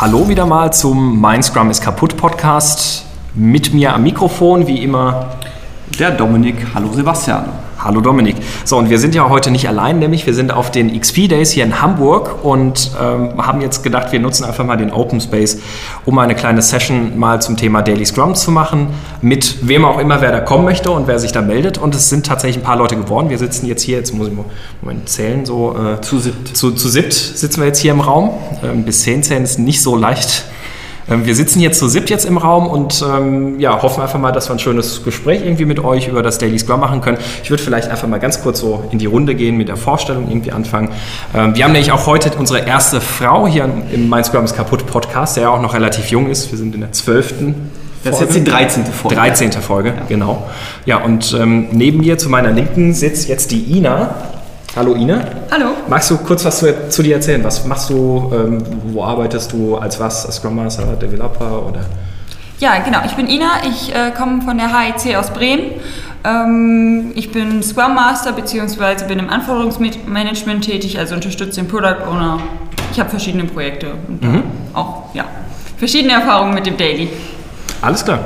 Hallo wieder mal zum Mein Scrum ist kaputt Podcast. Mit mir am Mikrofon, wie immer, der Dominik. Hallo Sebastian. Hallo Dominik. So, und wir sind ja heute nicht allein, nämlich wir sind auf den XP Days hier in Hamburg und ähm, haben jetzt gedacht, wir nutzen einfach mal den Open Space, um eine kleine Session mal zum Thema Daily Scrum zu machen, mit wem auch immer, wer da kommen möchte und wer sich da meldet. Und es sind tatsächlich ein paar Leute geworden. Wir sitzen jetzt hier, jetzt muss ich mal Moment zählen, so äh, zu siebt. Zu, zu siebt sitzen wir jetzt hier im Raum. Ähm, bis zehn zählen ist nicht so leicht wir sitzen hier zu siebt jetzt im Raum und ähm, ja, hoffen einfach mal, dass wir ein schönes Gespräch irgendwie mit euch über das Daily Scrum machen können. Ich würde vielleicht einfach mal ganz kurz so in die Runde gehen, mit der Vorstellung irgendwie anfangen. Ähm, wir haben nämlich auch heute unsere erste Frau hier im Mein Scrum ist kaputt Podcast, der ja auch noch relativ jung ist. Wir sind in der zwölften. Das ist jetzt die 13. Folge. 13. Folge, ja. genau. Ja, und ähm, neben mir zu meiner Linken sitzt jetzt die Ina. Hallo Ine. Hallo. Magst du kurz was zu, zu dir erzählen? Was machst du? Ähm, wo arbeitest du? Als was? Als Scrum Master, Developer oder? Ja, genau. Ich bin Ina. Ich äh, komme von der HIC aus Bremen. Ähm, ich bin Scrum Master bzw. bin im Anforderungsmanagement tätig, also unterstütze den Product Owner. Ich habe verschiedene Projekte und mhm. auch ja, verschiedene Erfahrungen mit dem Daily. Alles klar.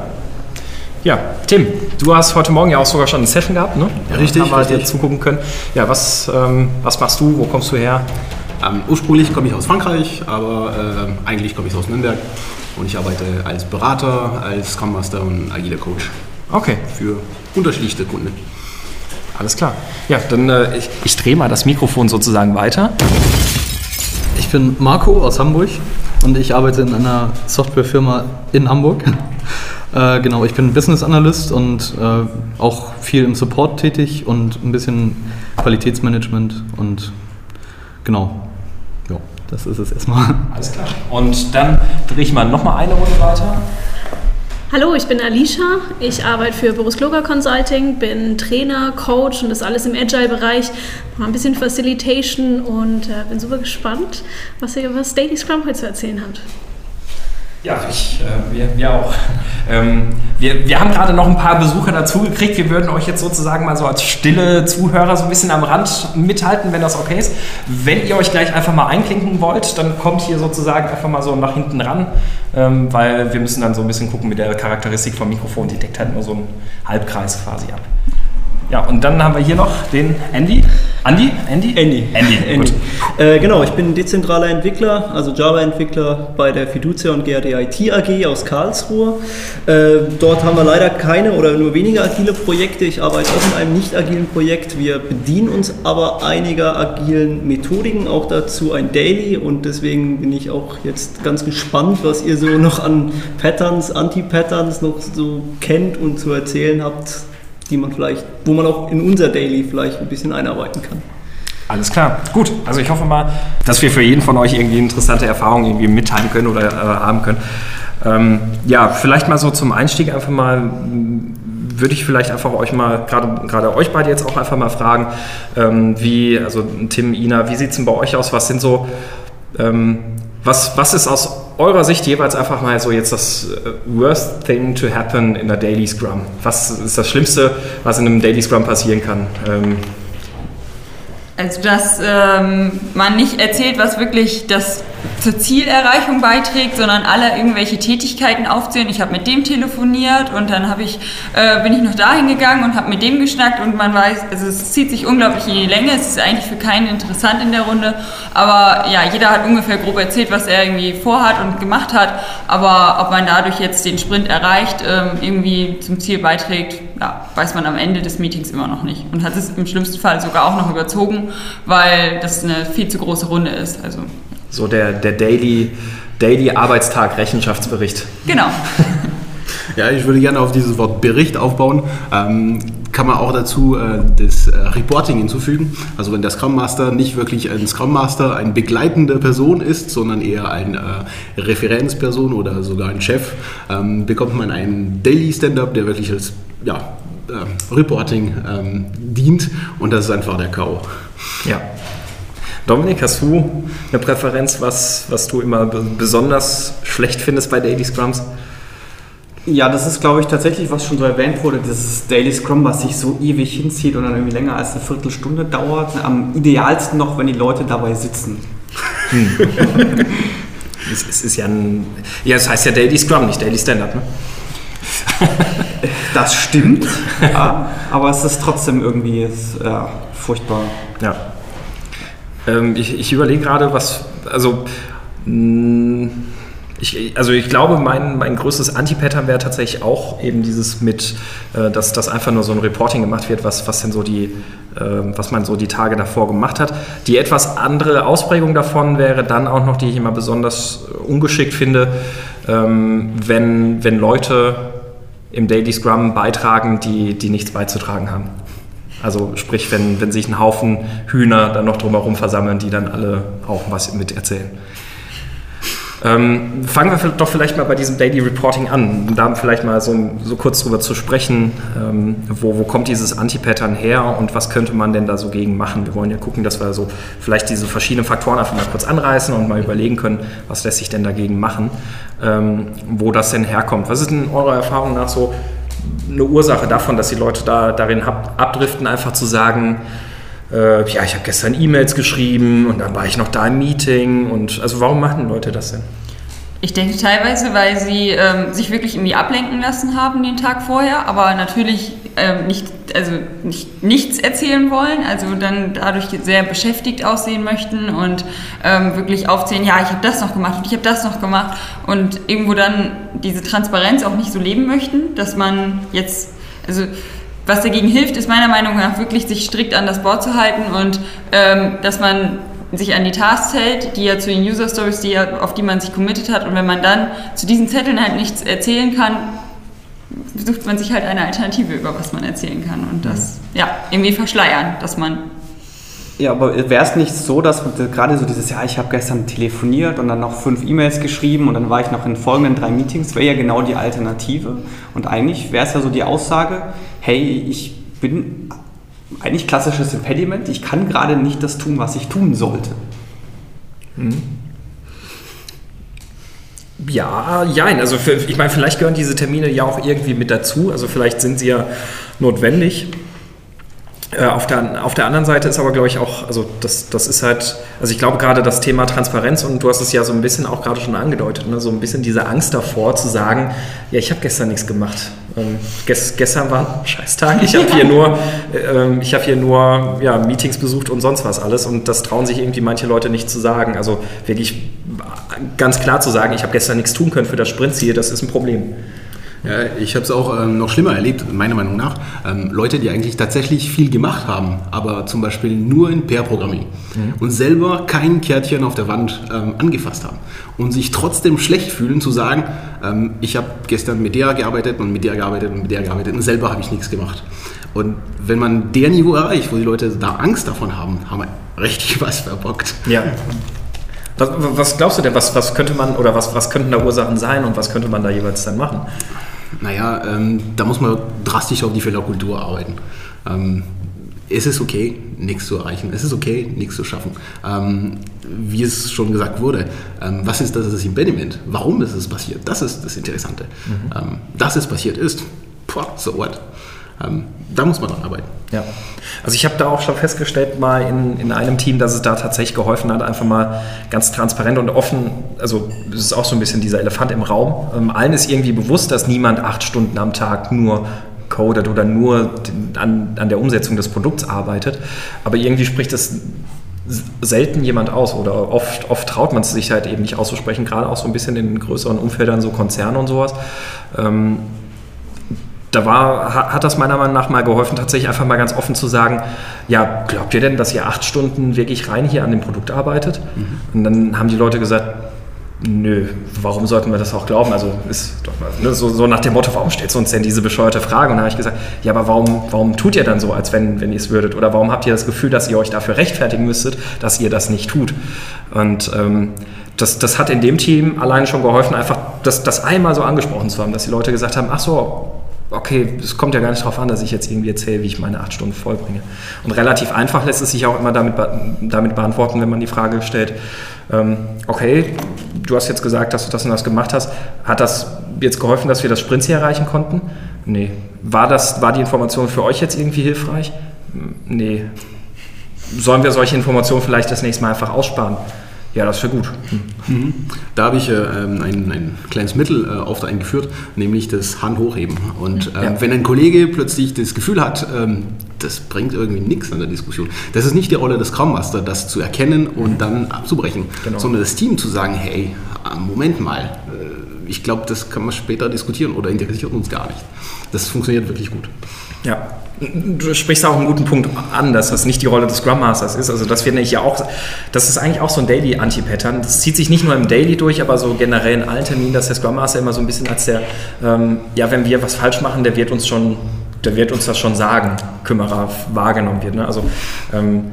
Ja, Tim, du hast heute Morgen ja auch sogar schon eine Session gehabt, ne? Ja, richtig. Haben wir dir zugucken können. Ja, was, ähm, was machst du? Wo kommst du her? Ähm, ursprünglich komme ich aus Frankreich, aber äh, eigentlich komme ich aus Nürnberg und ich arbeite als Berater, als Scrum Master und agiler Coach. Okay. Für unterschiedlichste Kunden. Alles klar. Ja, dann äh, ich, ich drehe mal das Mikrofon sozusagen weiter. Ich bin Marco aus Hamburg und ich arbeite in einer Softwarefirma in Hamburg. Äh, genau, ich bin Business Analyst und äh, auch viel im Support tätig und ein bisschen Qualitätsmanagement und genau, ja, das ist es erstmal. Alles klar. Und dann drehe ich mal nochmal eine Runde weiter. Hallo, ich bin Alicia. Ich arbeite für Boris Kloger Consulting, bin Trainer, Coach und das alles im Agile-Bereich. Mal ein bisschen Facilitation und äh, bin super gespannt, was ihr über das Daily Scrum heute zu erzählen habt. Ja, ich, äh, wir, wir auch. Ähm, wir, wir haben gerade noch ein paar Besucher dazugekriegt. Wir würden euch jetzt sozusagen mal so als stille Zuhörer so ein bisschen am Rand mithalten, wenn das okay ist. Wenn ihr euch gleich einfach mal einklinken wollt, dann kommt hier sozusagen einfach mal so nach hinten ran, ähm, weil wir müssen dann so ein bisschen gucken mit der Charakteristik vom Mikrofon. Die deckt halt nur so einen Halbkreis quasi ab. Ja, und dann haben wir hier noch den Andy. Andy? Andy? Andy. Andy, Andy. Äh, genau, ich bin dezentraler Entwickler, also Java-Entwickler bei der Fiducia und GRD IT AG aus Karlsruhe. Äh, dort haben wir leider keine oder nur wenige agile Projekte. Ich arbeite auch in einem nicht agilen Projekt. Wir bedienen uns aber einiger agilen Methodiken, auch dazu ein Daily und deswegen bin ich auch jetzt ganz gespannt, was ihr so noch an Patterns, Anti-Patterns noch so kennt und zu erzählen habt die man vielleicht, wo man auch in unser Daily vielleicht ein bisschen einarbeiten kann. Alles klar, gut. Also ich hoffe mal, dass wir für jeden von euch irgendwie interessante Erfahrungen irgendwie mitteilen können oder äh, haben können. Ähm, ja, vielleicht mal so zum Einstieg einfach mal würde ich vielleicht einfach euch mal, gerade, gerade euch beide jetzt auch einfach mal fragen, ähm, wie, also Tim, Ina, wie sieht es denn bei euch aus? Was sind so, ähm, was, was ist aus eurer Sicht jeweils einfach mal so jetzt das äh, worst thing to happen in der Daily Scrum? Was ist das Schlimmste, was in einem Daily Scrum passieren kann? Ähm also, dass ähm, man nicht erzählt, was wirklich das zur Zielerreichung beiträgt, sondern alle irgendwelche Tätigkeiten aufzählen. Ich habe mit dem telefoniert und dann ich, äh, bin ich noch dahin gegangen und habe mit dem geschnackt und man weiß, also es zieht sich unglaublich in die Länge. Es ist eigentlich für keinen interessant in der Runde, aber ja, jeder hat ungefähr grob erzählt, was er irgendwie vorhat und gemacht hat. Aber ob man dadurch jetzt den Sprint erreicht, ähm, irgendwie zum Ziel beiträgt, ja, weiß man am Ende des Meetings immer noch nicht und hat es im schlimmsten Fall sogar auch noch überzogen, weil das eine viel zu große Runde ist. Also so der, der Daily, Daily Arbeitstag Rechenschaftsbericht. Genau. ja, ich würde gerne auf dieses Wort Bericht aufbauen. Ähm, kann man auch dazu äh, das äh, Reporting hinzufügen. Also wenn der Scrum Master nicht wirklich ein Scrum Master, eine begleitende Person ist, sondern eher eine äh, Referenzperson oder sogar ein Chef, ähm, bekommt man einen Daily Stand-up, der wirklich als ja, äh, Reporting ähm, dient und das ist einfach der K.O. Ja. Dominik, hast du eine Präferenz, was, was du immer besonders schlecht findest bei Daily Scrums? Ja, das ist, glaube ich, tatsächlich, was schon so erwähnt wurde, dieses Daily Scrum, was sich so ewig hinzieht und dann irgendwie länger als eine Viertelstunde dauert. Am idealsten noch, wenn die Leute dabei sitzen. Hm. es, es ist ja ein, ja, es heißt ja Daily Scrum, nicht Daily Standard, ne? Das stimmt, ja, aber es ist trotzdem irgendwie ist, ja, furchtbar. Ja. Ähm, ich ich überlege gerade, was, also, mh, ich, also ich glaube, mein, mein größtes Anti-Pattern wäre tatsächlich auch eben dieses mit, äh, dass, dass einfach nur so ein Reporting gemacht wird, was, was denn so die, äh, was man so die Tage davor gemacht hat. Die etwas andere Ausprägung davon wäre dann auch noch, die ich immer besonders ungeschickt finde, ähm, wenn, wenn Leute im Daily Scrum beitragen, die, die nichts beizutragen haben. Also sprich, wenn, wenn sich ein Haufen Hühner dann noch drumherum versammeln, die dann alle auch was mit erzählen. Ähm, fangen wir doch vielleicht mal bei diesem Daily Reporting an, um da vielleicht mal so, so kurz drüber zu sprechen, ähm, wo, wo kommt dieses Anti-Pattern her und was könnte man denn da so gegen machen? Wir wollen ja gucken, dass wir so vielleicht diese verschiedenen Faktoren einfach mal kurz anreißen und mal überlegen können, was lässt sich denn dagegen machen, ähm, wo das denn herkommt. Was ist denn eurer Erfahrung nach so eine Ursache davon, dass die Leute da darin abdriften, einfach zu sagen, äh, ja, ich habe gestern E-Mails geschrieben und dann war ich noch da im Meeting und also warum machen Leute das denn? Ich denke teilweise, weil sie ähm, sich wirklich irgendwie ablenken lassen haben den Tag vorher, aber natürlich ähm, nicht, also nicht, nichts erzählen wollen, also dann dadurch sehr beschäftigt aussehen möchten und ähm, wirklich aufzählen, ja, ich habe das noch gemacht und ich habe das noch gemacht und irgendwo dann diese Transparenz auch nicht so leben möchten, dass man jetzt, also was dagegen hilft, ist meiner Meinung nach wirklich, sich strikt an das Board zu halten und ähm, dass man sich an die Tasks hält, die ja zu den User Stories, die ja, auf die man sich committed hat. Und wenn man dann zu diesen Zetteln halt nichts erzählen kann, sucht man sich halt eine Alternative, über was man erzählen kann. Und das, mhm. ja, irgendwie verschleiern, dass man ja, aber wäre es nicht so, dass gerade so dieses, ja, ich habe gestern telefoniert und dann noch fünf E-Mails geschrieben und dann war ich noch in folgenden drei Meetings, wäre ja genau die Alternative. Und eigentlich wäre es ja so die Aussage, hey, ich bin eigentlich klassisches Impediment, ich kann gerade nicht das tun, was ich tun sollte. Mhm. Ja, jein. Also für, ich meine, vielleicht gehören diese Termine ja auch irgendwie mit dazu. Also vielleicht sind sie ja notwendig. Äh, auf der, auf der anderen Seite ist aber, glaube ich, auch, also das, das ist halt, also ich glaube gerade das Thema Transparenz und du hast es ja so ein bisschen auch gerade schon angedeutet, ne, so ein bisschen diese Angst davor zu sagen, ja, ich habe gestern nichts gemacht. Ähm, gest, gestern war ein Scheißtag, ich habe hier nur, äh, ich habe hier nur ja, Meetings besucht und sonst was alles und das trauen sich irgendwie manche Leute nicht zu sagen. Also wirklich ganz klar zu sagen, ich habe gestern nichts tun können für das Sprintziel, das ist ein Problem. Ja, ich habe es auch ähm, noch schlimmer erlebt, meiner Meinung nach. Ähm, Leute, die eigentlich tatsächlich viel gemacht haben, aber zum Beispiel nur in Pair-Programming mhm. und selber kein Kärtchen auf der Wand ähm, angefasst haben und sich trotzdem schlecht fühlen zu sagen, ähm, ich habe gestern mit der gearbeitet und mit der gearbeitet und mit der gearbeitet und selber habe ich nichts gemacht. Und wenn man der Niveau erreicht, wo die Leute da Angst davon haben, haben wir richtig was verbockt. Ja. Was, was, glaubst du denn, was, was könnte man oder was, was könnten da Ursachen sein und was könnte man da jeweils dann machen? Naja, ähm, da muss man drastisch auf die Fehlerkultur arbeiten. Ähm, es ist okay, nichts zu erreichen. Es ist okay, nichts zu schaffen. Ähm, wie es schon gesagt wurde, ähm, was ist das, das Impediment? Warum ist es passiert? Das ist das Interessante. Mhm. Ähm, dass es passiert ist, boah, so what? Ähm, da muss man dran arbeiten. Ja. Also ich habe da auch schon festgestellt, mal in, in einem Team, dass es da tatsächlich geholfen hat, einfach mal ganz transparent und offen, also es ist auch so ein bisschen dieser Elefant im Raum. Ähm, allen ist irgendwie bewusst, dass niemand acht Stunden am Tag nur codet oder nur an, an der Umsetzung des Produkts arbeitet. Aber irgendwie spricht das selten jemand aus oder oft, oft traut man es sich halt eben nicht auszusprechen, gerade auch so ein bisschen in größeren Umfeldern, so Konzerne und sowas. Ähm, da war, hat das meiner Meinung nach mal geholfen, tatsächlich einfach mal ganz offen zu sagen, ja, glaubt ihr denn, dass ihr acht Stunden wirklich rein hier an dem Produkt arbeitet? Mhm. Und dann haben die Leute gesagt, nö, warum sollten wir das auch glauben? Also ist doch mal, ne, so, so, nach dem Motto, warum stellst du uns denn diese bescheuerte Frage? Und dann habe ich gesagt, ja, aber warum, warum tut ihr dann so, als wenn, wenn ihr es würdet? Oder warum habt ihr das Gefühl, dass ihr euch dafür rechtfertigen müsstet, dass ihr das nicht tut? Und ähm, das, das hat in dem Team allein schon geholfen, einfach das, das einmal so angesprochen zu haben, dass die Leute gesagt haben, ach so, okay, es kommt ja gar nicht darauf an, dass ich jetzt irgendwie erzähle, wie ich meine acht Stunden vollbringe. Und relativ einfach lässt es sich auch immer damit, damit beantworten, wenn man die Frage stellt, ähm, okay, du hast jetzt gesagt, dass du das und das gemacht hast. Hat das jetzt geholfen, dass wir das Sprintziel erreichen konnten? Nee. War, das, war die Information für euch jetzt irgendwie hilfreich? Nee. Sollen wir solche Informationen vielleicht das nächste Mal einfach aussparen? Ja, das wäre gut. Mhm. Da habe ich äh, ein, ein, kleines Mittel äh, oft eingeführt, nämlich das Hand hochheben. Und äh, ja. wenn ein Kollege plötzlich das Gefühl hat, ähm, das bringt irgendwie nichts an der Diskussion. Das ist nicht die Rolle des Scrum Master, das zu erkennen und dann abzubrechen, genau. sondern das Team zu sagen, hey, ah, Moment mal, äh, ich glaube, das kann man später diskutieren oder interessiert uns gar nicht. Das funktioniert wirklich gut. Ja, Du sprichst auch einen guten Punkt an, dass das nicht die Rolle des Scrum Masters ist. Also das finde ich ja auch, das ist eigentlich auch so ein Daily-Anti-Pattern. Das zieht sich nicht nur im Daily durch, aber so generell in allen Terminen, dass der Scrum Master immer so ein bisschen als der, ähm, ja, wenn wir was falsch machen, der wird uns schon, der wird uns das schon sagen, Kümmerer wahrgenommen wird. Ne? Also ähm,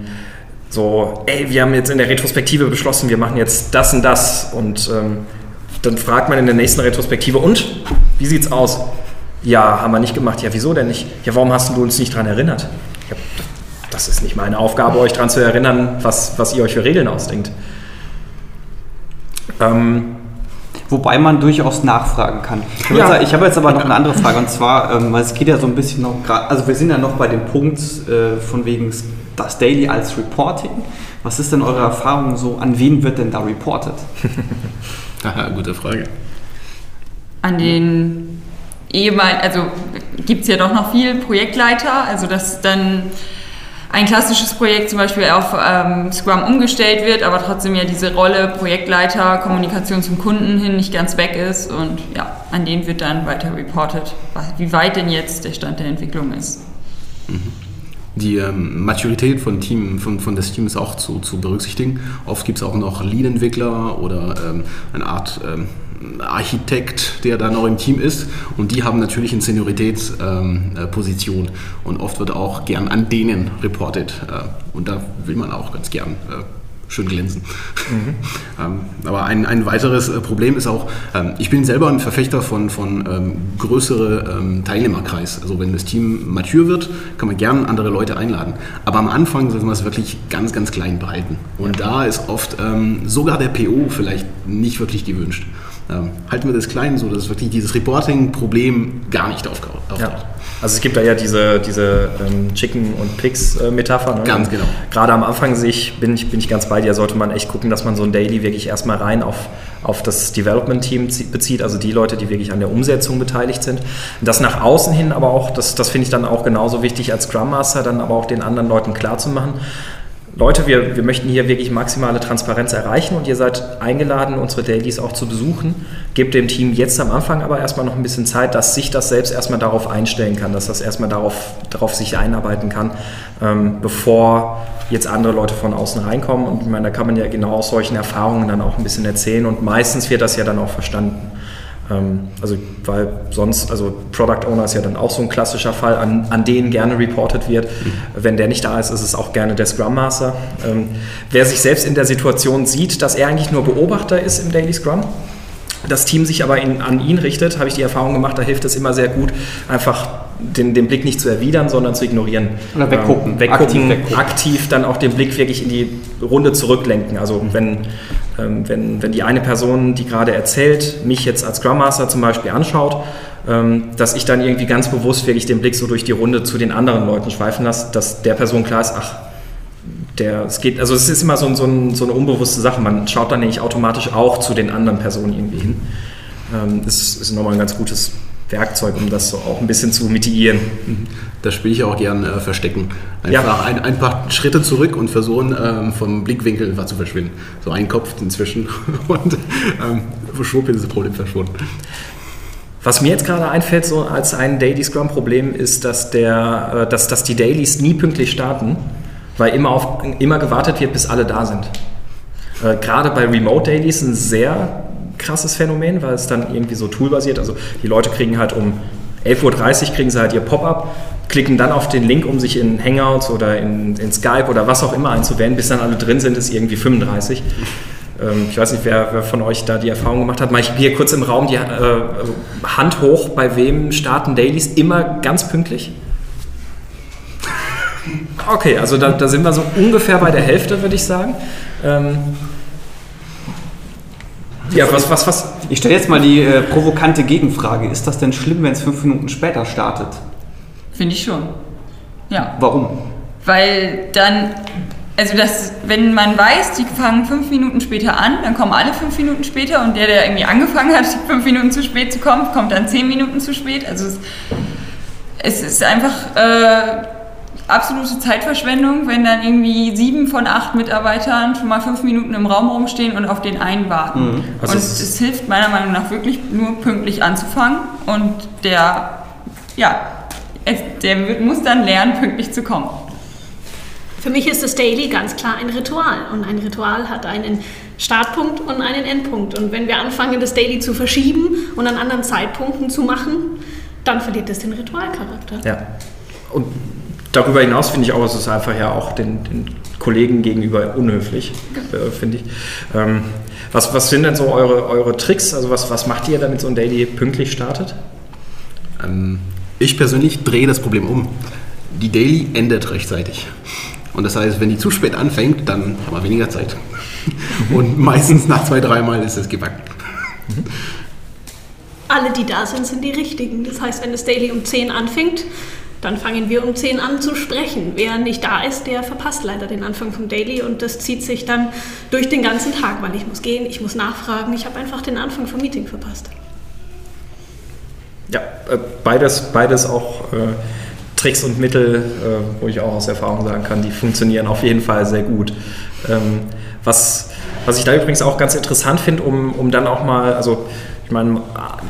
so, ey, wir haben jetzt in der Retrospektive beschlossen, wir machen jetzt das und das und ähm, dann fragt man in der nächsten Retrospektive, und wie sieht's aus? Ja, haben wir nicht gemacht. Ja, wieso denn nicht? Ja, warum hast du uns nicht daran erinnert? Ja, das ist nicht meine Aufgabe, euch daran zu erinnern, was, was ihr euch für Regeln ausdenkt. Ähm, Wobei man durchaus nachfragen kann. Ich habe, ja. jetzt, ich habe, jetzt, aber noch eine andere Frage und zwar, ähm, es geht ja so ein bisschen noch gerade, also wir sind ja noch bei dem Punkt äh, von wegen das Daily als Reporting. Was ist denn eure Erfahrung so, an wen wird denn da reported? Aha, gute Frage. An den ehemal, also gibt es ja doch noch viel Projektleiter, also dass dann ein klassisches Projekt zum Beispiel auf ähm, Scrum umgestellt wird, aber trotzdem ja diese Rolle Projektleiter, Kommunikation zum Kunden hin nicht ganz weg ist und ja, an denen wird dann weiter reported, wie weit denn jetzt der Stand der Entwicklung ist. Mhm. Die ähm, Maturität von, Team, von, von des Teams auch zu, zu berücksichtigen. Oft gibt es auch noch Lead-Entwickler oder ähm, eine Art ähm, Architekt, der da noch im Team ist. Und die haben natürlich eine Senioritätsposition. Ähm, und oft wird auch gern an denen reportet. Äh, und da will man auch ganz gern äh, schön glänzen. Mhm. ähm, aber ein, ein weiteres äh, Problem ist auch, ähm, ich bin selber ein Verfechter von, von ähm, größere ähm, Teilnehmerkreis. Also wenn das Team mature wird, kann man gern andere Leute einladen. Aber am Anfang sollte man es wirklich ganz, ganz klein behalten. Und da ist oft ähm, sogar der PO vielleicht nicht wirklich gewünscht ähm, halten wir das klein, so dass wirklich dieses Reporting-Problem gar nicht auftaucht. Ja. Also es gibt da ja diese, diese ähm, Chicken- und Pigs-Metapher. Ne? Ganz genau. Gerade am Anfang sich, bin, ich, bin ich ganz bei dir, sollte man echt gucken, dass man so ein Daily wirklich erstmal rein auf, auf das Development-Team bezieht, also die Leute, die wirklich an der Umsetzung beteiligt sind. Das nach außen hin aber auch, das, das finde ich dann auch genauso wichtig als Scrum Master, dann aber auch den anderen Leuten klarzumachen, Leute, wir, wir möchten hier wirklich maximale Transparenz erreichen und ihr seid eingeladen, unsere Dailies auch zu besuchen. Gebt dem Team jetzt am Anfang aber erstmal noch ein bisschen Zeit, dass sich das selbst erstmal darauf einstellen kann, dass das erstmal darauf, darauf sich einarbeiten kann, ähm, bevor jetzt andere Leute von außen reinkommen. Und ich meine, da kann man ja genau aus solchen Erfahrungen dann auch ein bisschen erzählen und meistens wird das ja dann auch verstanden. Ähm, also, weil sonst, also Product Owner ist ja dann auch so ein klassischer Fall, an, an denen gerne reported wird. Mhm. Wenn der nicht da ist, ist es auch gerne der Scrum Master. Ähm, wer sich selbst in der Situation sieht, dass er eigentlich nur Beobachter ist im Daily Scrum, das Team sich aber in, an ihn richtet, habe ich die Erfahrung gemacht, da hilft es immer sehr gut, einfach den, den Blick nicht zu erwidern, sondern zu ignorieren. Oder weggucken. Ähm, weggucken aktiv, weggucken. aktiv dann auch den Blick wirklich in die Runde zurücklenken. Also mhm. wenn ähm, wenn, wenn die eine Person, die gerade erzählt, mich jetzt als Scrum Master zum Beispiel anschaut, ähm, dass ich dann irgendwie ganz bewusst wirklich den Blick so durch die Runde zu den anderen Leuten schweifen lasse, dass der Person klar ist, ach, der, es geht, also es ist immer so, so, ein, so eine unbewusste Sache. Man schaut dann nämlich automatisch auch zu den anderen Personen irgendwie hin. Ähm, das ist nochmal ein ganz gutes Werkzeug, um das so auch ein bisschen zu mitigieren. Mhm. Das spiele ich auch gern äh, verstecken. Einfach ja. ein, ein, paar Schritte zurück und versuchen, ähm, vom Blickwinkel zu verschwinden. So ein Kopf inzwischen und ähm, schwupp ist das Problem verschwunden. Was mir jetzt gerade einfällt, so als ein Daily Scrum-Problem, ist, dass, der, äh, dass, dass die Dailies nie pünktlich starten, weil immer, auf, immer gewartet wird, bis alle da sind. Äh, gerade bei Remote Dailies ein sehr krasses Phänomen, weil es dann irgendwie so toolbasiert. Also die Leute kriegen halt um 11.30 Uhr kriegen sie halt ihr Pop-up, klicken dann auf den Link, um sich in Hangouts oder in, in Skype oder was auch immer einzuwählen. Bis dann alle drin sind, ist irgendwie 35. Ähm, ich weiß nicht, wer, wer, von euch da die Erfahrung gemacht hat. Mal ich hier kurz im Raum die äh, Hand hoch, bei wem starten Dailies immer ganz pünktlich? Okay, also da, da sind wir so ungefähr bei der Hälfte, würde ich sagen. Ähm, ja, was, was, was? Ich stelle jetzt mal die äh, provokante Gegenfrage. Ist das denn schlimm, wenn es fünf Minuten später startet? Finde ich schon. Ja. Warum? Weil dann also das, wenn man weiß, die fangen fünf Minuten später an, dann kommen alle fünf Minuten später und der, der irgendwie angefangen hat, fünf Minuten zu spät zu kommen, kommt dann zehn Minuten zu spät. Also es, es ist einfach äh, absolute Zeitverschwendung, wenn dann irgendwie sieben von acht Mitarbeitern schon mal fünf Minuten im Raum rumstehen und auf den einen warten. Mhm. Also und es, es hilft meiner Meinung nach wirklich nur pünktlich anzufangen und der, ja, der muss dann lernen, pünktlich zu kommen. Für mich ist das Daily ganz klar ein Ritual und ein Ritual hat einen Startpunkt und einen Endpunkt. Und wenn wir anfangen, das Daily zu verschieben und an anderen Zeitpunkten zu machen, dann verliert es den Ritualcharakter. Ja. Und darüber hinaus finde ich auch, es ist einfach ja auch den, den Kollegen gegenüber unhöflich, äh, finde ich. Ähm, was, was sind denn so eure, eure Tricks? Also was, was macht ihr, damit so ein Daily pünktlich startet? Ähm, ich persönlich drehe das Problem um. Die Daily endet rechtzeitig. Und das heißt, wenn die zu spät anfängt, dann haben wir weniger Zeit. Und meistens nach zwei, dreimal ist es gebacken. Alle, die da sind, sind die richtigen. Das heißt, wenn das Daily um 10 anfängt, dann fangen wir um 10 an zu sprechen. Wer nicht da ist, der verpasst leider den Anfang vom Daily und das zieht sich dann durch den ganzen Tag, weil ich muss gehen, ich muss nachfragen, ich habe einfach den Anfang vom Meeting verpasst. Ja, äh, beides, beides auch äh, Tricks und Mittel, äh, wo ich auch aus Erfahrung sagen kann, die funktionieren auf jeden Fall sehr gut. Ähm, was, was ich da übrigens auch ganz interessant finde, um, um dann auch mal, also ich meine,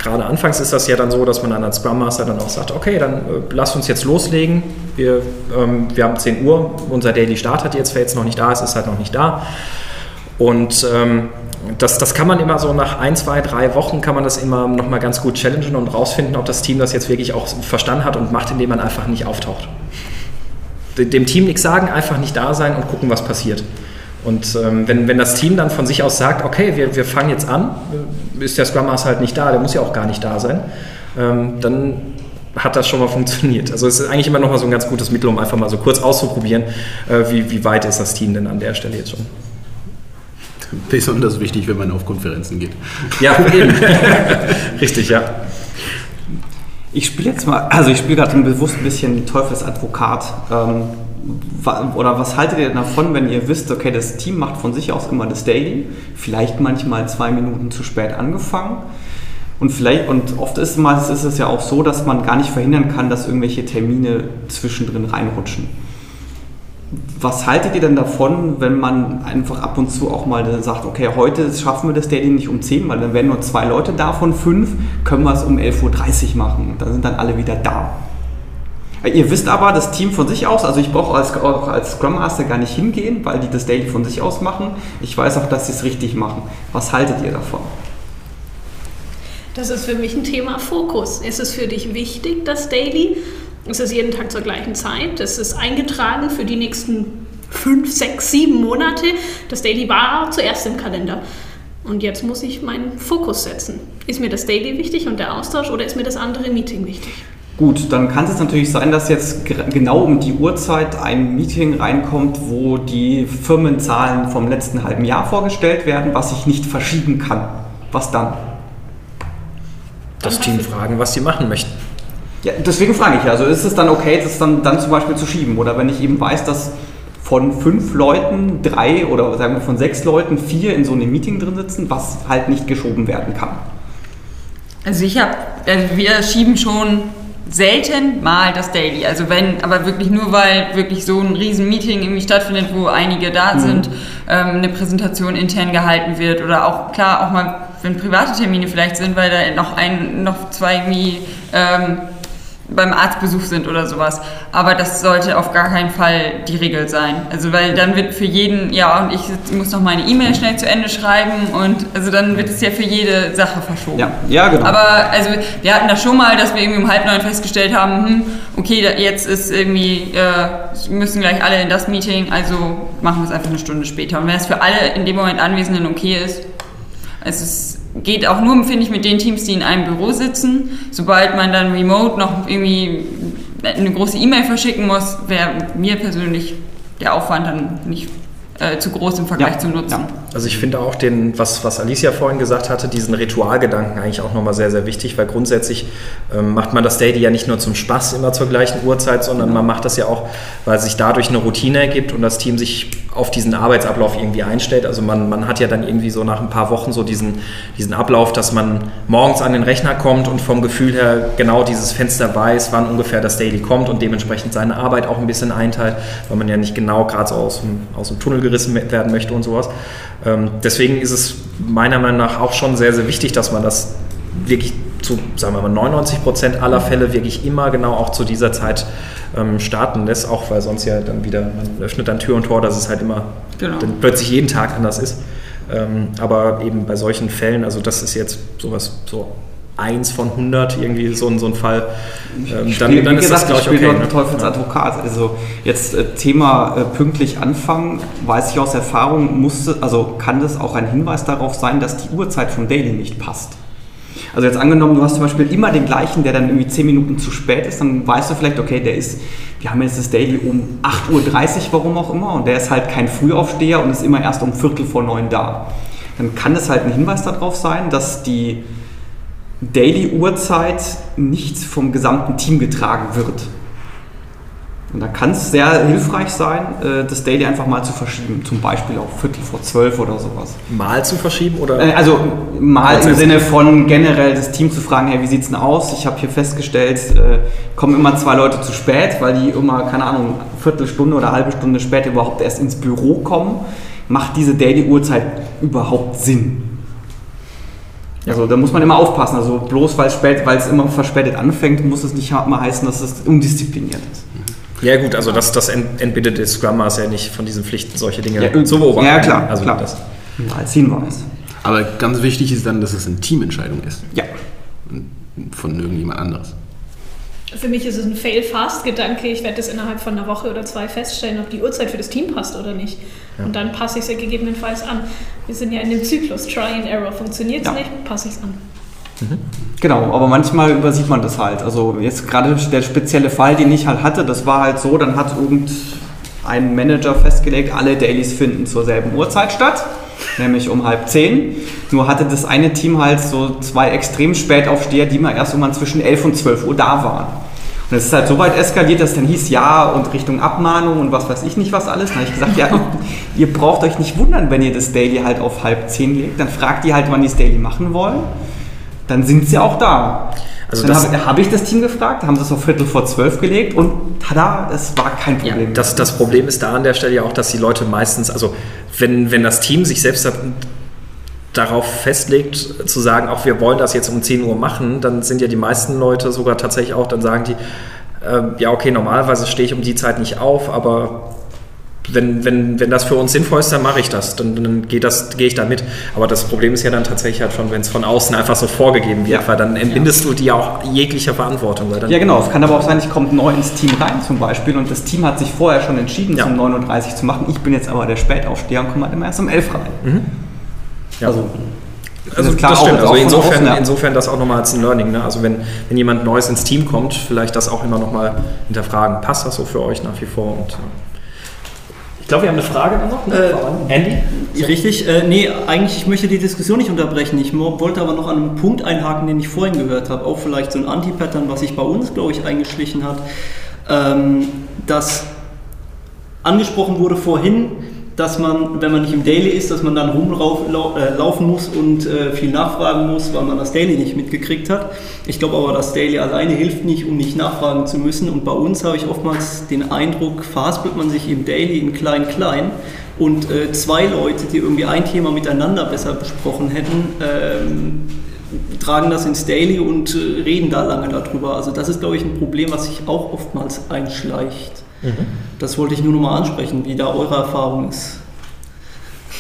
gerade anfangs ist das ja dann so, dass man dann als Scrum Master dann auch sagt, okay, dann äh, lasst uns jetzt loslegen. Wir, ähm, wir haben 10 Uhr, unser Daily Start hat jetzt, wer jetzt noch nicht da ist, ist halt noch nicht da. Und ähm, das, das kann man immer so nach ein, zwei, drei Wochen kann man das immer nochmal ganz gut challengen und rausfinden, ob das Team das jetzt wirklich auch verstanden hat und macht, indem man einfach nicht auftaucht. Dem Team nichts sagen, einfach nicht da sein und gucken, was passiert. Und ähm, wenn, wenn das Team dann von sich aus sagt, okay, wir, wir fangen jetzt an, ist der Scrum Master halt nicht da, der muss ja auch gar nicht da sein, ähm, dann hat das schon mal funktioniert. Also es ist eigentlich immer noch mal so ein ganz gutes Mittel, um einfach mal so kurz auszuprobieren, äh, wie, wie weit ist das Team denn an der Stelle jetzt schon besonders wichtig, wenn man auf Konferenzen geht. Ja, eben. Richtig, ja. Ich spiele jetzt mal, also ich spiele gerade bewusst ein bisschen Teufelsadvokat. Ähm, oder was haltet ihr davon, wenn ihr wisst, okay, das Team macht von sich aus immer das Daily, vielleicht manchmal zwei Minuten zu spät angefangen. Und vielleicht, und oft ist, ist es ja auch so, dass man gar nicht verhindern kann, dass irgendwelche Termine zwischendrin reinrutschen. Was haltet ihr denn davon, wenn man einfach ab und zu auch mal sagt, okay, heute schaffen wir das Dating nicht um 10, weil dann werden nur zwei Leute da von fünf, können wir es um 11.30 Uhr machen. Da sind dann alle wieder da. Ihr wisst aber, das Team von sich aus, also ich brauche als, auch als Scrum Master gar nicht hingehen, weil die das Daily von sich aus machen. Ich weiß auch, dass sie es richtig machen. Was haltet ihr davon? Das ist für mich ein Thema Fokus. Ist es für dich wichtig, das Daily? Es ist jeden Tag zur gleichen Zeit. Es ist eingetragen für die nächsten fünf, sechs, sieben Monate. Das Daily war zuerst im Kalender. Und jetzt muss ich meinen Fokus setzen. Ist mir das Daily wichtig und der Austausch oder ist mir das andere Meeting wichtig? Gut, dann kann es natürlich sein, dass jetzt genau um die Uhrzeit ein Meeting reinkommt, wo die Firmenzahlen vom letzten halben Jahr vorgestellt werden, was ich nicht verschieben kann. Was dann? Das Team fragen, was sie machen möchten. Ja, deswegen frage ich ja. Also ist es dann okay, das dann, dann zum Beispiel zu schieben? Oder wenn ich eben weiß, dass von fünf Leuten drei oder sagen wir von sechs Leuten vier in so einem Meeting drin sitzen, was halt nicht geschoben werden kann? Also ich habe, also wir schieben schon selten mal das Daily. Also wenn, aber wirklich nur, weil wirklich so ein riesen Meeting irgendwie stattfindet, wo einige da mhm. sind, ähm, eine Präsentation intern gehalten wird oder auch klar auch mal, wenn private Termine vielleicht sind, weil da noch ein, noch zwei irgendwie ähm, beim Arztbesuch sind oder sowas. Aber das sollte auf gar keinen Fall die Regel sein. Also weil dann wird für jeden, ja, und ich muss noch meine E-Mail schnell zu Ende schreiben und also dann wird es ja für jede Sache verschoben. Ja, ja genau. Aber also wir hatten das schon mal, dass wir irgendwie um halb neun festgestellt haben, hm, okay, jetzt ist irgendwie, äh, müssen gleich alle in das Meeting, also machen wir es einfach eine Stunde später. Und wenn es für alle in dem Moment Anwesenden okay ist, es ist geht auch nur, finde ich, mit den Teams, die in einem Büro sitzen. Sobald man dann remote noch irgendwie eine große E-Mail verschicken muss, wäre mir persönlich der Aufwand dann nicht äh, zu groß im Vergleich ja, zum Nutzen. Ja. Also ich finde auch den, was, was Alicia vorhin gesagt hatte, diesen Ritualgedanken eigentlich auch nochmal sehr, sehr wichtig, weil grundsätzlich ähm, macht man das Daily ja nicht nur zum Spaß immer zur gleichen Uhrzeit, sondern man macht das ja auch, weil sich dadurch eine Routine ergibt und das Team sich auf diesen Arbeitsablauf irgendwie einstellt. Also man, man hat ja dann irgendwie so nach ein paar Wochen so diesen, diesen Ablauf, dass man morgens an den Rechner kommt und vom Gefühl her genau dieses Fenster weiß, wann ungefähr das Daily kommt und dementsprechend seine Arbeit auch ein bisschen einteilt, weil man ja nicht genau gerade so aus dem, aus dem Tunnel gerissen werden möchte und sowas. Ähm, deswegen ist es meiner Meinung nach auch schon sehr, sehr wichtig, dass man das wirklich zu, sagen wir mal, 99 Prozent aller Fälle wirklich immer genau auch zu dieser Zeit ähm, starten lässt, auch weil sonst ja dann wieder, man öffnet dann Tür und Tor, dass es halt immer Genau. dann plötzlich jeden Tag anders ist. Ähm, aber eben bei solchen Fällen, also das ist jetzt sowas, so eins von 100 irgendwie so, ein- so ein Fall, ähm, dann, spiel- dann ist das, gesagt, glaube ich, ich okay. ne? Teufelsadvokat. Also jetzt äh, Thema äh, pünktlich anfangen, weiß ich aus Erfahrung, musste, also kann das auch ein Hinweis darauf sein, dass die Uhrzeit vom Daily nicht passt. Also jetzt angenommen, du hast zum Beispiel immer den gleichen, der dann irgendwie 10 Minuten zu spät ist, dann weißt du vielleicht, okay, der ist, wir haben jetzt das Daily um 8.30 Uhr, warum auch immer, und der ist halt kein Frühaufsteher und ist immer erst um Viertel vor neun da. Dann kann das halt ein Hinweis darauf sein, dass die Daily-Uhrzeit nicht vom gesamten Team getragen wird. Und da kann es sehr hilfreich sein, äh, das Daily einfach mal zu verschieben, zum Beispiel auf Viertel vor zwölf oder sowas. Mal zu verschieben oder? Äh, Also mal im. Sinne von generell das Team zu fragen, hey, wie sieht's denn aus? Ich habe hier festgestellt, äh, kommen immer zwei Leute zu spät, weil die immer, keine Ahnung, Viertelstunde oder halbe Stunde später überhaupt erst ins Büro kommen. Macht diese Daily-Uhrzeit überhaupt Sinn? Also da muss man immer aufpassen. Also bloß weil es spät, weil es immer verspätet anfängt, muss es nicht mal heißen, dass es undiszipliniert ist. Ja gut, also das, das ent- entbindet der Scrum Master ja nicht von diesen Pflichten, solche Dinge Ja, zu beobachten. ja, klar, Also klar. Das, Als Hinweis. Aber ganz wichtig ist dann, dass es eine Teamentscheidung ist. Ja. Von irgendjemand anderes. Für mich ist es ein Fail-Fast-Gedanke. Ich werde das innerhalb von einer Woche oder zwei feststellen, ob die Uhrzeit für das Team passt oder nicht. Und dann passe ich es ja gegebenenfalls an. Wir sind ja in dem Zyklus Try and Error. Funktioniert es Ja. nicht, passe ich es an. Genau, aber manchmal übersieht man das halt. Also jetzt gerade der spezielle Fall, den ich halt hatte, das war halt so, dann hat irgendein Manager festgelegt, alle Dailies finden zur selben Uhrzeit statt, nämlich um halb zehn. Nur hatte das eine Team halt so zwei extrem Spätaufsteher, die mal erst irgendwann zwischen 11 und 12 Uhr da waren. Und es ist halt so weit eskaliert, dass dann hieß, ja, und Richtung Abmahnung und was weiß ich nicht was alles. Dann habe ich gesagt, ja, ihr braucht euch nicht wundern, wenn ihr das Daily halt auf halb zehn legt. Dann fragt ihr halt, wann die das Daily machen wollen. Dann sind sie auch da. Also dann habe hab ich das Team gefragt, haben sie es auf Viertel vor zwölf gelegt und tada, es war kein Ja, Problem. das, das Problem ist da an der Stelle ja auch, dass die Leute meistens, also wenn, wenn das Team sich selbst da- darauf festlegt, zu sagen, auch wir wollen das jetzt um 10 Uhr machen, dann sind ja die meisten Leute sogar tatsächlich auch, dann sagen die, äh, ja okay, normalerweise stehe ich um die Zeit nicht auf, aber wenn, wenn, wenn das für uns sinnvoll ist, dann mache ich das, dann, dann geht das, gehe ich da mit. Aber das Problem ist ja dann tatsächlich halt schon, wenn es von außen einfach so vorgegeben wird, Ja. weil dann entbindest du dir auch jeglicher Verantwortung. Ja, genau. Es kann aber auch sein, ich komme neu ins Team rein zum Beispiel und das Team hat sich vorher schon entschieden, Ja. zum 9.30 Uhr zu machen. Ich bin jetzt aber der Spätaufsteher und komme halt immer erst um 11 rein. Ja. Also, Also klar, das stimmt. Also insofern, außen, ja. insofern das auch nochmal als ein Learning. Ne? Also wenn, wenn jemand Neues ins Team kommt, vielleicht das auch immer nochmal hinterfragen. Passt das so für euch nach wie vor? Und, äh, glaube, wir haben eine Frage noch. Äh, Andy? Richtig, äh, nee, eigentlich, ich möchte die Diskussion nicht unterbrechen. Ich wollte aber noch an einen Punkt einhaken, den ich vorhin gehört habe. Auch vielleicht so ein Anti-Pattern, was sich bei uns, glaube ich, eingeschlichen hat. Ähm, dass angesprochen wurde vorhin, dass man, wenn man nicht im Daily ist, dass man dann rumlaufen muss und äh, viel nachfragen muss, weil man das Daily nicht mitgekriegt hat. Ich glaube aber, das Daily alleine hilft nicht, um nicht nachfragen zu müssen. Und bei uns habe ich oftmals den Eindruck, verhaspelt man sich im Daily in klein-klein und äh, zwei Leute, die irgendwie ein Thema miteinander besser besprochen hätten, ähm, tragen das ins Daily und äh, reden da lange darüber. Also das ist, glaube ich, ein Problem, was sich auch oftmals einschleicht. Das wollte ich nur noch mal ansprechen, wie da eure Erfahrung ist.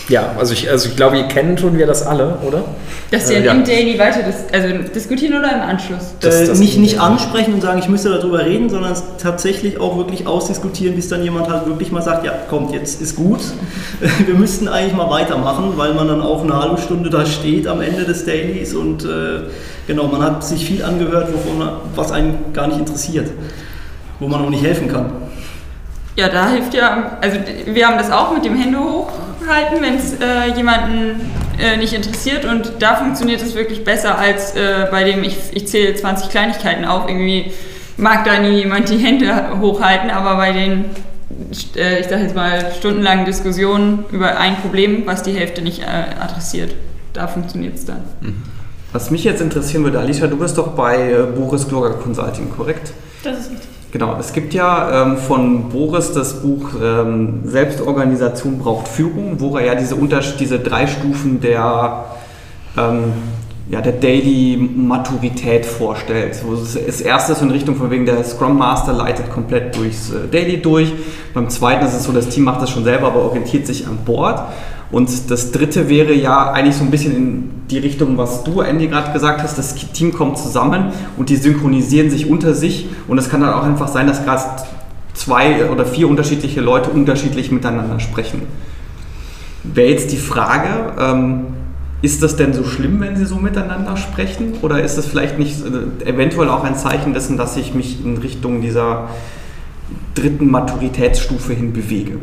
Ja, also ich, also ich glaube, ihr kennen tun wir das alle, oder? Dass ihr Äh, ja. im Daily weiter dis also diskutieren oder im Anschluss? Das- äh, das- nicht, nicht ansprechen und sagen, ich müsste darüber reden, sondern es tatsächlich auch wirklich ausdiskutieren, bis dann jemand halt wirklich mal sagt, ja, kommt, jetzt ist gut. Wir müssten eigentlich mal weitermachen, weil man dann auch eine halbe Stunde da steht am Ende des Dailies und äh, genau, man hat sich viel angehört, wovon, was einen gar nicht interessiert, wo man auch nicht helfen kann. Ja, da hilft ja, also wir haben das auch mit dem Hände hochhalten, wenn es äh, jemanden äh, nicht interessiert und da funktioniert es wirklich besser als äh, bei dem, ich, ich zähle 20 Kleinigkeiten auf, irgendwie mag da nie jemand die Hände hochhalten, aber bei den äh, ich sage jetzt mal, stundenlangen Diskussionen über ein Problem, was die Hälfte nicht äh, adressiert. Da funktioniert es dann. Mhm. Was mich jetzt interessieren würde, Alicia, du bist doch bei äh, Boris Gloger Consulting, korrekt? Das ist richtig. Genau, es gibt ja ähm, von Boris das Buch ähm, Selbstorganisation braucht Führung, wo er ja diese, diese drei Stufen der ähm, ja, der Daily-Maturität vorstellt. So, das erste ist in Richtung von wegen der Scrum Master leitet komplett durchs äh, Daily durch. Beim zweiten ist es so, das Team macht das schon selber, aber orientiert sich an Bord. Und das dritte wäre ja eigentlich so ein bisschen in die Richtung, was du, Andy, gerade gesagt hast. Das Team kommt zusammen und die synchronisieren sich unter sich. Und es kann dann auch einfach sein, dass gerade zwei oder vier unterschiedliche Leute unterschiedlich miteinander sprechen. Wäre jetzt die Frage, ähm, ist das denn so schlimm, wenn sie so miteinander sprechen? Oder ist das vielleicht nicht äh, eventuell auch ein Zeichen dessen, dass ich mich in Richtung dieser dritten Maturitätsstufe hin bewege?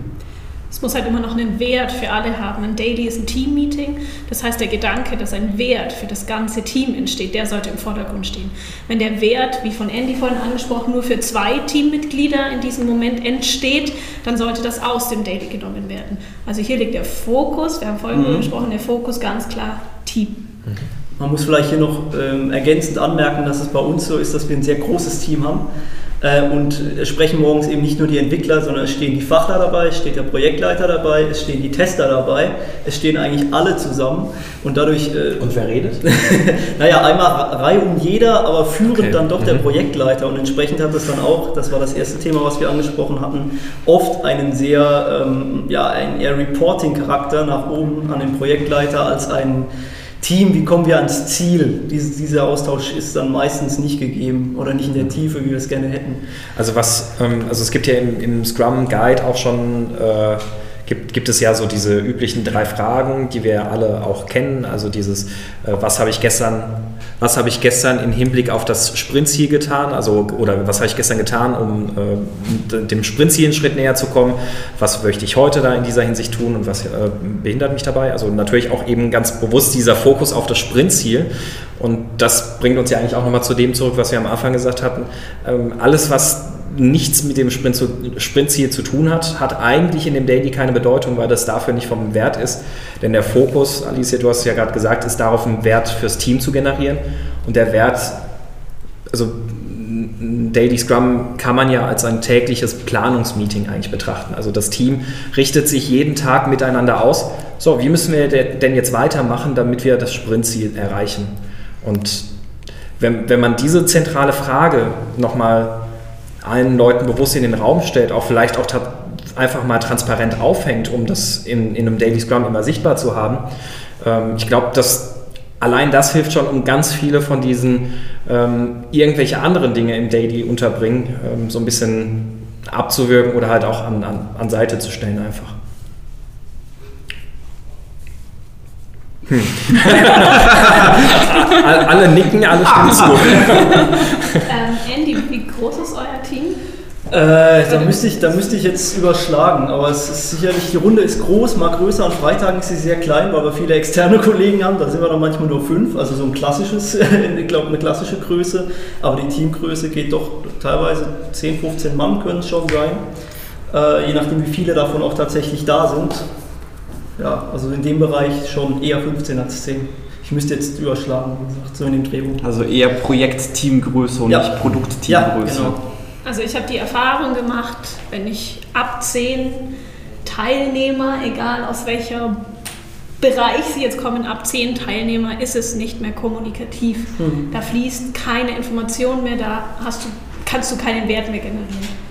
Es muss halt immer noch einen Wert für alle haben. Ein Daily ist ein Team-Meeting. Das heißt, der Gedanke, dass ein Wert für das ganze Team entsteht, der sollte im Vordergrund stehen. Wenn der Wert, wie von Andy vorhin angesprochen, nur für zwei Teammitglieder in diesem Moment entsteht, dann sollte das aus dem Daily genommen werden. Also hier liegt der Fokus, wir haben vorhin mhm. gesprochen, der Fokus ganz klar Team. Man muss vielleicht hier noch ähm, ergänzend anmerken, dass es bei uns so ist, dass wir ein sehr großes Team haben. Äh, und es sprechen morgens eben nicht nur die Entwickler, sondern es stehen die Fachler dabei, es steht der Projektleiter dabei, es stehen die Tester dabei, es stehen eigentlich alle zusammen und dadurch... Äh, und wer redet? naja, einmal Reihe um jeder, aber führend okay. dann doch der mhm. Projektleiter und entsprechend hat es dann auch, das war das erste Thema, was wir angesprochen hatten, oft einen sehr, ähm, ja, einen eher Reporting-Charakter nach oben an den Projektleiter als einen Team, wie kommen wir ans Ziel? Dies, dieser Austausch ist dann meistens nicht gegeben oder nicht in der Tiefe, wie wir es gerne hätten. Also was, ähm, also es gibt ja im, im Scrum Guide auch schon äh, gibt, gibt es ja so diese üblichen drei Fragen, die wir alle auch kennen. Also dieses, äh, was habe ich gestern, was habe ich gestern im Hinblick auf das Sprintziel getan? Also, oder was habe ich gestern getan, um äh, dem Sprintziel einen Schritt näher zu kommen? Was möchte ich heute da in dieser Hinsicht tun und was äh, behindert mich dabei? Also natürlich auch eben ganz bewusst dieser Fokus auf das Sprintziel. Und das bringt uns ja eigentlich auch nochmal zu dem zurück, was wir am Anfang gesagt hatten. Ähm, alles, was nichts mit dem Sprint zu, Sprintziel zu tun hat, hat eigentlich in dem Daily keine Bedeutung, weil das dafür nicht vom Wert ist. Denn der Fokus, Alicia, du hast es ja gerade gesagt, ist darauf, einen Wert fürs Team zu generieren. Und der Wert, also Daily Scrum kann man ja als ein tägliches Planungsmeeting eigentlich betrachten. Also das Team richtet sich jeden Tag miteinander aus. So, wie müssen wir denn jetzt weitermachen, damit wir das Sprintziel erreichen? Und wenn, wenn man diese zentrale Frage nochmal allen Leuten bewusst in den Raum stellt, auch vielleicht auch einfach mal transparent aufhängt, um das in, in einem Daily Scrum immer sichtbar zu haben. Ähm, ich glaube, dass allein das hilft schon, um ganz viele von diesen ähm, irgendwelche anderen Dinge im Daily unterbringen, ähm, so ein bisschen abzuwirken oder halt auch an, an, an Seite zu stellen einfach. Hm. alle nicken, alle stimmen zu. ähm, Andy, wie groß ist euer Team? Äh, da, müsste ich, da müsste ich jetzt überschlagen, aber es ist sicherlich, die Runde ist groß, mal größer, an Freitagen ist sie sehr klein, weil wir viele externe Kollegen haben, da sind wir dann manchmal nur fünf, also so ein klassisches, ich glaube eine klassische Größe, aber die Teamgröße geht doch teilweise 10, 15 Mann können es schon sein, äh, je nachdem wie viele davon auch tatsächlich da sind ja, also in dem Bereich schon eher 15 als 10. Ich müsste jetzt überschlagen, wie gesagt, so in dem Drehbuch. Also eher Projekt-Teamgröße und ja. nicht Produkt-Teamgröße. Ja, genau. Also ich habe die Erfahrung gemacht, wenn ich ab 10 Teilnehmer, egal aus welcher Bereich sie jetzt kommen, ab 10 Teilnehmer ist es nicht mehr kommunikativ. Mhm. Da fließt keine Information mehr, da hast du, kannst du keinen Wert mehr generieren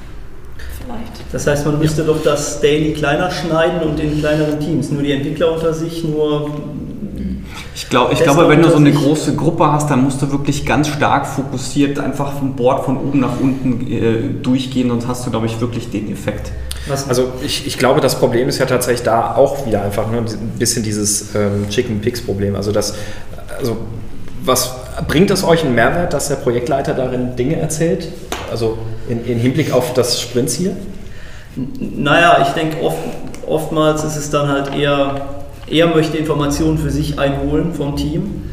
vielleicht. Das heißt, man müsste ja. doch das Daily kleiner schneiden und in kleineren Teams. Nur die Entwickler unter sich, nur. Ich, glaub, ich glaube, wenn du so eine große Gruppe hast, dann musst du wirklich ganz stark fokussiert einfach vom Board von oben nach unten äh, durchgehen, sonst hast du, glaube ich, wirklich den Effekt. Also ich, ich glaube, das Problem ist ja tatsächlich da auch wieder einfach ne, ein bisschen dieses ähm, Chicken Pigs Problem. Also das, also was bringt es euch einen Mehrwert, dass der Projektleiter darin Dinge erzählt? Also in, in Hinblick auf das Sprintziel? Naja, ich denke, oft, oftmals ist es dann halt eher, er möchte Informationen für sich einholen vom Team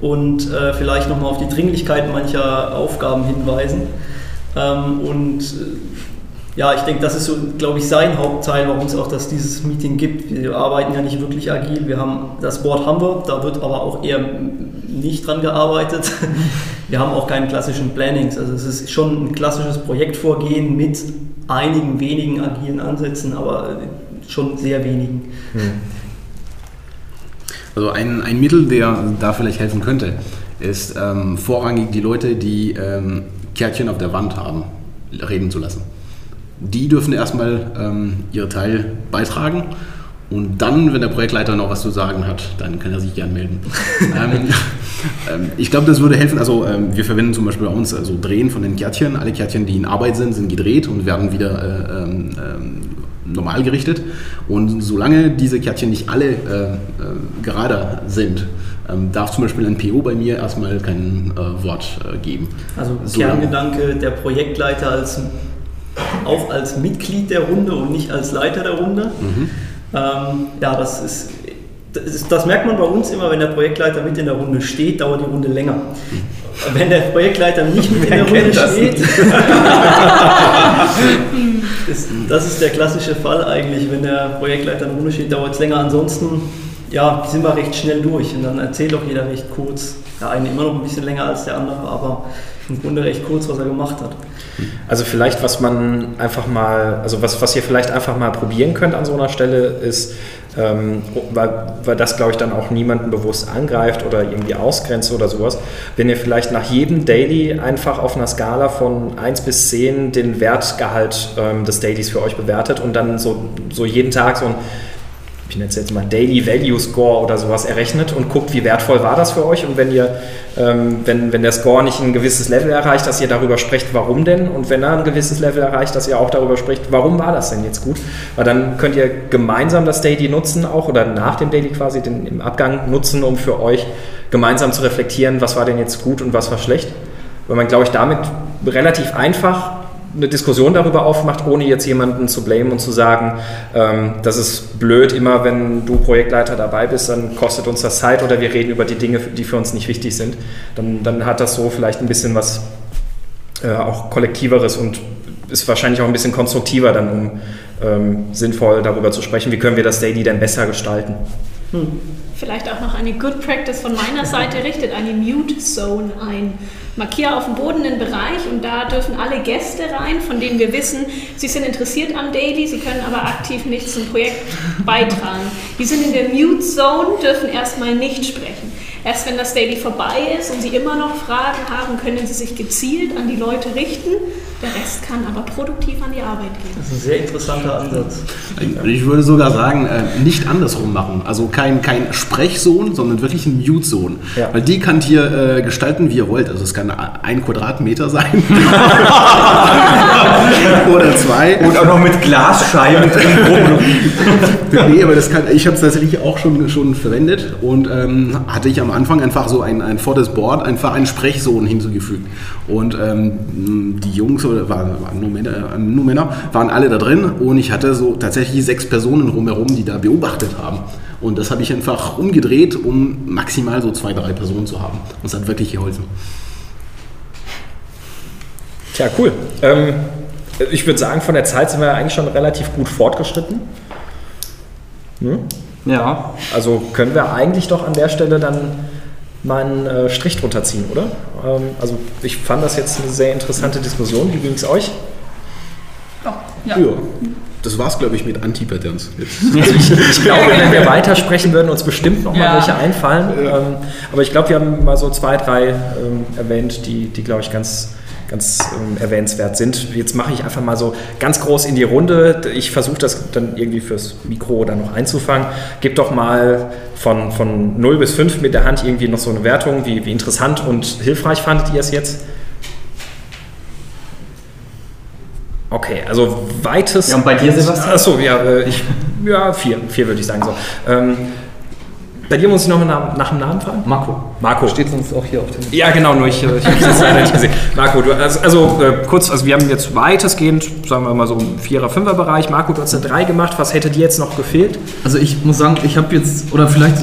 und äh, vielleicht nochmal auf die Dringlichkeit mancher Aufgaben hinweisen. Ähm, und äh, Ja, ich denke, das ist so, glaube ich, sein Hauptteil, warum es auch das, dieses Meeting gibt. Wir arbeiten ja nicht wirklich agil. Wir haben das Board haben wir, da wird aber auch eher nicht dran gearbeitet. Wir haben auch keinen klassischen Plannings. Also es ist schon ein klassisches Projektvorgehen mit einigen wenigen agilen Ansätzen, aber schon sehr wenigen. Also ein, ein Mittel, der da vielleicht helfen könnte, ist ähm, vorrangig die Leute, die ähm, Kärtchen auf der Wand haben, reden zu lassen. Die dürfen erstmal ähm, ihr Teil beitragen und dann, wenn der Projektleiter noch was zu sagen hat, dann kann er sich gern melden. ähm, ähm, ich glaube, das würde helfen. Also ähm, wir verwenden zum Beispiel bei uns also Drehen von den Kärtchen. Alle Kärtchen, die in Arbeit sind, sind gedreht und werden wieder äh, ähm, ähm, normal gerichtet. Und solange diese Kärtchen nicht alle äh, äh, gerade sind, ähm, darf zum Beispiel ein PO bei mir erstmal kein äh, Wort äh, geben. Also Solange- Kerngedanke, der Projektleiter als, auch als Mitglied der Runde und nicht als Leiter der Runde. Ähm, ja, das ist, das das merkt man bei uns immer, wenn der Projektleiter mit in der Runde steht, dauert die Runde länger. Wenn der Projektleiter nicht mit in der Runde kennt das das ist der klassische Fall eigentlich, wenn der Projektleiter in Runde steht, dauert es länger. Ansonsten ja, sind wir recht schnell durch und dann erzählt auch jeder recht kurz. Der eine immer noch ein bisschen länger als der andere, aber im Grunde recht kurz, was er gemacht hat. Also vielleicht, was man einfach mal, also was, was ihr vielleicht einfach mal probieren könnt an so einer Stelle, ist, ähm, weil, weil das, glaube ich, dann auch niemanden bewusst angreift oder irgendwie ausgrenzt oder sowas, wenn ihr vielleicht nach jedem Daily einfach auf einer Skala von 1 bis 10 den Wertgehalt ähm, des Dailies für euch bewertet und dann so, so jeden Tag so ein ich nenne es jetzt mal Daily Value Score oder sowas errechnet und guckt, wie wertvoll war das für euch. Und wenn ihr, ähm, wenn, wenn der Score nicht ein gewisses Level erreicht, dass ihr darüber sprecht, warum denn? Und wenn er ein gewisses Level erreicht, dass ihr auch darüber spricht, warum war das denn jetzt gut? Weil dann könnt ihr gemeinsam das Daily nutzen auch oder nach dem Daily quasi den, im Abgang nutzen, um für euch gemeinsam zu reflektieren, was war denn jetzt gut und was war schlecht. Weil man, glaube ich, damit relativ einfach eine Diskussion darüber aufmacht, ohne jetzt jemanden zu blamen und zu sagen, ähm, das ist blöd, immer wenn du Projektleiter dabei bist, dann kostet uns das Zeit oder wir reden über die Dinge, die für uns nicht wichtig sind. Dann, dann hat das so vielleicht ein bisschen was äh, auch kollektiveres und ist wahrscheinlich auch ein bisschen konstruktiver dann, um ähm, sinnvoll darüber zu sprechen, wie können wir das Daily denn besser gestalten. Vielleicht auch noch eine Good Practice von meiner Seite, richtet eine Mute Zone ein. Markiere auf dem Boden einen Bereich und da dürfen alle Gäste rein, von denen wir wissen, sie sind interessiert am Daily, sie können aber aktiv nichts zum Projekt beitragen. Die sind in der Mute Zone, dürfen erstmal nicht sprechen. Erst wenn das Daily vorbei ist und sie immer noch Fragen haben, können sie sich gezielt an die Leute richten. Der Rest kann aber produktiv an die Arbeit gehen. Das ist ein sehr interessanter Ansatz. Ich würde sogar sagen, äh, nicht andersrum machen. Also kein, kein Sprechsohn, sondern wirklich ein Mute-Sohn. Ja. Weil die könnt ihr äh, gestalten, wie ihr wollt. Also es kann ein Quadratmeter sein. Oder zwei. Und auch noch mit Glasscheiben drin nee, aber das kann, ich habe es tatsächlich auch schon, schon verwendet und ähm, hatte ich am Anfang einfach so ein, ein vor das Board einfach einen Sprechsohn hinzugefügt. Und ähm, die Jungs, oder waren, waren nur, Männer, äh, nur Männer, waren alle da drin und ich hatte so tatsächlich sechs Personen rumherum, die da beobachtet haben. Und das habe ich einfach umgedreht, um maximal so zwei, drei Personen zu haben. Und es hat wirklich geholfen. Tja, cool. Ähm, ich würde sagen, von der Zeit sind wir eigentlich schon relativ gut fortgeschritten. Hm? Ja, Also können wir eigentlich doch an der Stelle dann mal einen äh, Strich drunter ziehen, oder? Ähm, also ich fand das jetzt eine sehr interessante Diskussion. Wie ging es euch? Ja. Ja. Das war's, glaube ich, mit Anti-Patterns. Also ich, ich glaube, wenn wir weitersprechen würden, uns bestimmt noch mal Ja. welche einfallen. Ähm, aber ich glaube, wir haben mal so zwei, drei ähm, erwähnt, die, die glaube ich, ganz, ganz ähm, erwähnenswert sind. Jetzt mache ich einfach mal so ganz groß in die Runde. Ich versuche das dann irgendwie fürs Mikro dann noch einzufangen. Gebt doch mal von, von 0 bis 5 mit der Hand irgendwie noch so eine Wertung. Wie, wie interessant und hilfreich fandet ihr es jetzt? Okay, also weites. Ja, und bei dir, Sebastian? Achso, ja, äh, ich, ja, vier, vier würde ich sagen. So. Ähm, bei dir muss ich noch mal nach, nach dem Namen fragen? Marco. Marco. Steht sonst auch hier auf dem. Ja, genau, nur ich, äh, ich habe es leider nicht gesehen. Marco, du, also, also äh, kurz, also wir haben jetzt weitestgehend, sagen wir mal so im Vierer-, Fünfer-Bereich. Marco, du hast eine 3 gemacht. Was hätte dir jetzt noch gefehlt? Also ich muss sagen, ich habe jetzt, oder vielleicht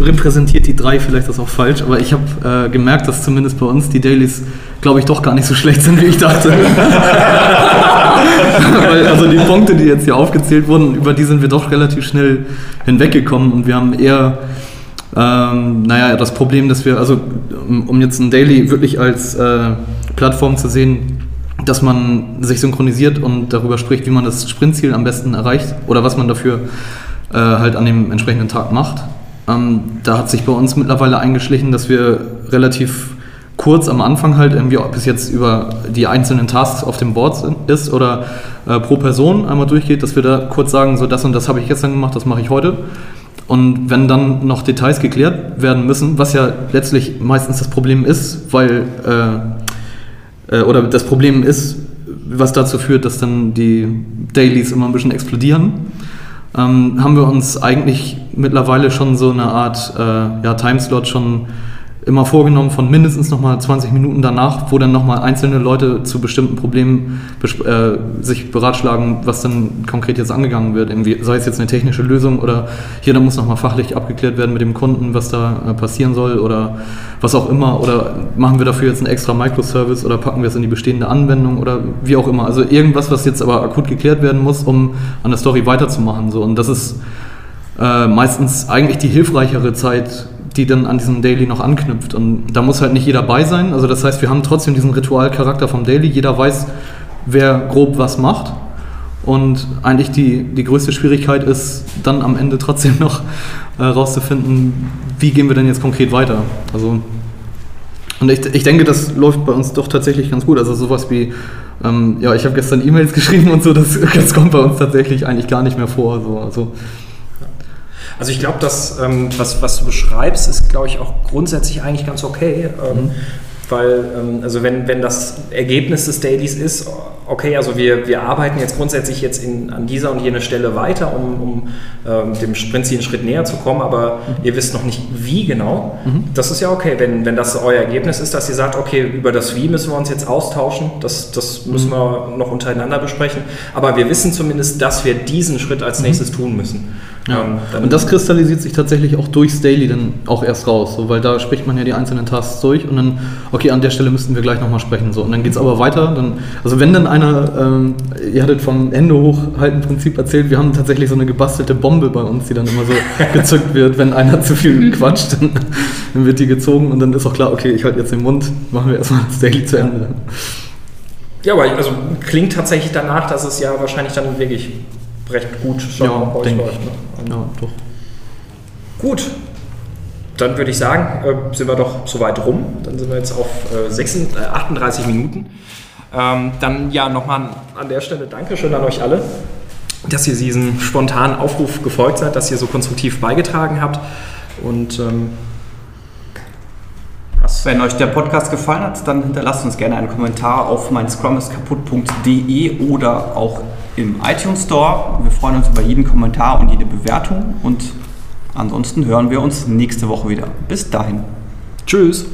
repräsentiert die drei vielleicht das auch falsch, aber ich habe äh, gemerkt, dass zumindest bei uns die Dailies, glaube ich, doch gar nicht so schlecht sind, wie ich dachte. Weil, also die Punkte, die jetzt hier aufgezählt wurden, über die sind wir doch relativ schnell hinweggekommen und wir haben eher ähm, naja, das Problem, dass wir, also um jetzt ein Daily wirklich als äh, Plattform zu sehen, dass man sich synchronisiert und darüber spricht, wie man das Sprintziel am besten erreicht oder was man dafür äh, halt an dem entsprechenden Tag macht. Ähm, da hat sich bei uns mittlerweile eingeschlichen, dass wir relativ kurz am Anfang halt irgendwie, ob es jetzt über die einzelnen Tasks auf dem Board ist oder äh, pro Person einmal durchgeht, dass wir da kurz sagen, so das und das habe ich gestern gemacht, das mache ich heute. Und wenn dann noch Details geklärt werden müssen, was ja letztlich meistens das Problem ist, weil, äh, äh, oder das Problem ist, was dazu führt, dass dann die Dailies immer ein bisschen explodieren, ähm, haben wir uns eigentlich mittlerweile schon so eine Art äh, ja, Timeslot schon immer vorgenommen von mindestens nochmal 20 Minuten danach, wo dann nochmal einzelne Leute zu bestimmten Problemen äh, sich beratschlagen, was dann konkret jetzt angegangen wird. Irgendwie, sei es jetzt eine technische Lösung oder hier, da muss nochmal fachlich abgeklärt werden mit dem Kunden, was da äh, passieren soll oder was auch immer. Oder machen wir dafür jetzt einen extra Microservice oder packen wir es in die bestehende Anwendung oder wie auch immer. Also irgendwas, was jetzt aber akut geklärt werden muss, um an der Story weiterzumachen. So. Und das ist äh, meistens eigentlich die hilfreichere Zeit, die dann an diesem Daily noch anknüpft. Und da muss halt nicht jeder bei sein. Also das heißt, wir haben trotzdem diesen Ritualcharakter vom Daily. Jeder weiß, wer grob was macht. Und eigentlich die, die größte Schwierigkeit ist dann am Ende trotzdem noch äh, wie gehen wir denn jetzt konkret weiter. Also und ich, ich denke, das läuft bei uns doch tatsächlich ganz gut. Also sowas wie, ähm, ja, ich habe gestern E-Mails geschrieben und so, das, das kommt bei uns tatsächlich eigentlich gar nicht mehr vor. So. Also also ich glaube, dass ähm, was, was du beschreibst, ist, glaube ich, auch grundsätzlich eigentlich ganz okay. Ähm, mhm. Weil, ähm, also wenn, wenn das Ergebnis des Dailies ist, okay, also wir, wir arbeiten jetzt grundsätzlich jetzt in, an dieser und jener Stelle weiter, um, um ähm, dem Sprintziel einen Schritt näher zu kommen, aber mhm. ihr wisst noch nicht, wie genau. Mhm. Das ist ja okay, wenn, wenn das euer Ergebnis ist, dass ihr sagt, okay, über das Wie müssen wir uns jetzt austauschen, das, das müssen mhm. wir noch untereinander besprechen, aber wir wissen zumindest, dass wir diesen Schritt als mhm. nächstes tun müssen. Ja. Ähm, und das kristallisiert sich tatsächlich auch durchs Daily dann auch erst raus, so, weil da spricht man ja die einzelnen Tasks durch und dann, okay, an der Stelle müssten wir gleich nochmal sprechen. So. Und dann geht es aber weiter. Dann, also wenn dann einer, ähm, ihr hattet vom Hände hochhalten Prinzip erzählt, wir haben tatsächlich so eine gebastelte Bombe bei uns, die dann immer so gezückt wird, wenn einer zu viel quatscht, dann, dann, wird die gezogen und dann ist auch klar, okay, ich halte jetzt den Mund, machen wir erstmal das Daily zu Ende. Ja, aber also klingt tatsächlich danach, dass es ja wahrscheinlich dann wirklich recht gut schon ja, bei euch läuft. Ne? Ja, doch. Gut, dann würde ich sagen, äh, sind wir doch soweit rum. Dann sind wir jetzt auf äh, 36, äh, 38 Minuten. Ähm, dann ja nochmal an der Stelle Dankeschön an euch alle, dass ihr diesen spontanen Aufruf gefolgt seid, dass ihr so konstruktiv beigetragen habt. Und ähm, wenn euch der Podcast gefallen hat, dann hinterlasst uns gerne einen Kommentar auf mein scrumiskaputt.de oder auch im iTunes Store. Wir freuen uns über jeden Kommentar und jede Bewertung und ansonsten hören wir uns nächste Woche wieder. Bis dahin. Tschüss.